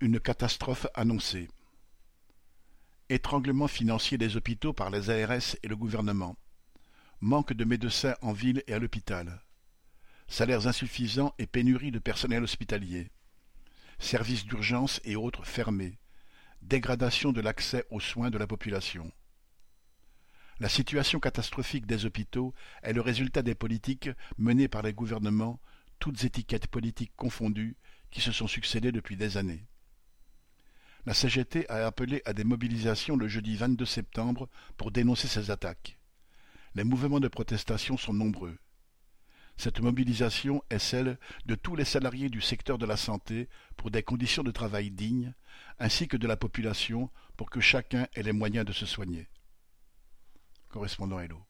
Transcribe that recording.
Une catastrophe annoncée. Étranglement financier des hôpitaux par les ARS et le gouvernement. Manque de médecins en ville et à l'hôpital. Salaires insuffisants et pénurie de personnel hospitalier. Services d'urgence et autres fermés. Dégradation de l'accès aux soins de la population. La situation catastrophique des hôpitaux est le résultat des politiques menées par les gouvernements, toutes étiquettes politiques confondues, qui se sont succédé depuis des années. La CGT a appelé à des mobilisations le jeudi 22 septembre pour dénoncer ces attaques. Les mouvements de protestation sont nombreux. Cette mobilisation est celle de tous les salariés du secteur de la santé pour des conditions de travail dignes, ainsi que de la population pour que chacun ait les moyens de se soigner. Correspondant Hello.